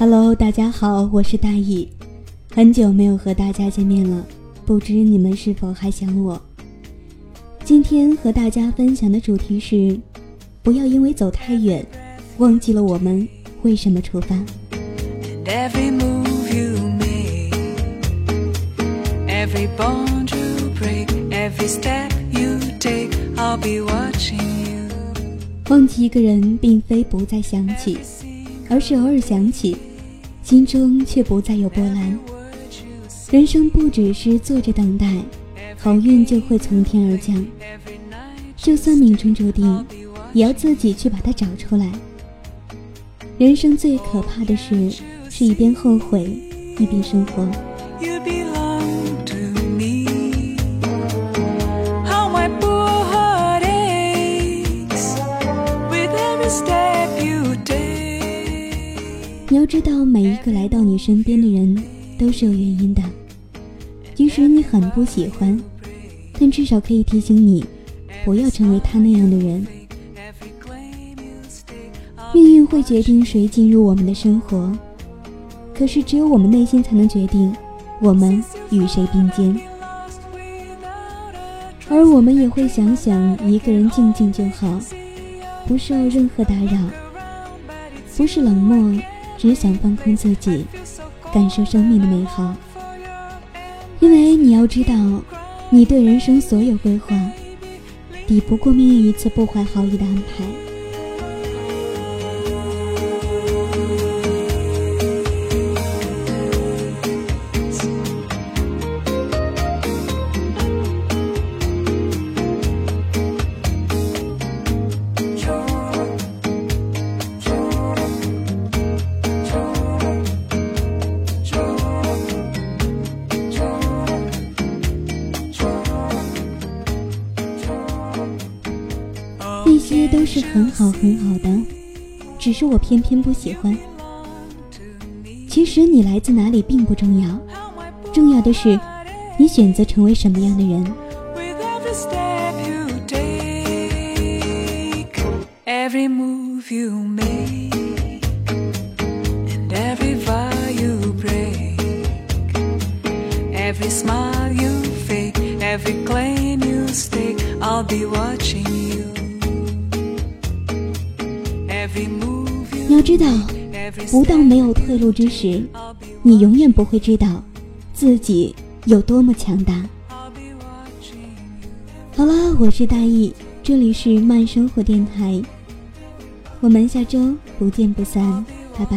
Hello，大家好，我是大意，很久没有和大家见面了，不知你们是否还想我？今天和大家分享的主题是：不要因为走太远，忘记了我们为什么出发。忘记一个人，并非不再想起，而是偶尔想起。心中却不再有波澜。人生不只是坐着等待，好运就会从天而降。就算命中注定，也要自己去把它找出来。人生最可怕的事，是一边后悔，一边生活。你要知道，每一个来到你身边的人都是有原因的。即使你很不喜欢，但至少可以提醒你，不要成为他那样的人。命运会决定谁进入我们的生活，可是只有我们内心才能决定我们与谁并肩。而我们也会想想，一个人静静就好，不受任何打扰，不是冷漠。只想放空自己，感受生命的美好。因为你要知道，你对人生所有规划，抵不过命运一次不怀好意的安排。这些都是很好很好的，只是我偏偏不喜欢。其实你来自哪里并不重要，重要的是你选择成为什么样的人。你要知道，不到没有退路之时，你永远不会知道自己有多么强大。好了，我是大意，这里是慢生活电台，我们下周不见不散，拜拜。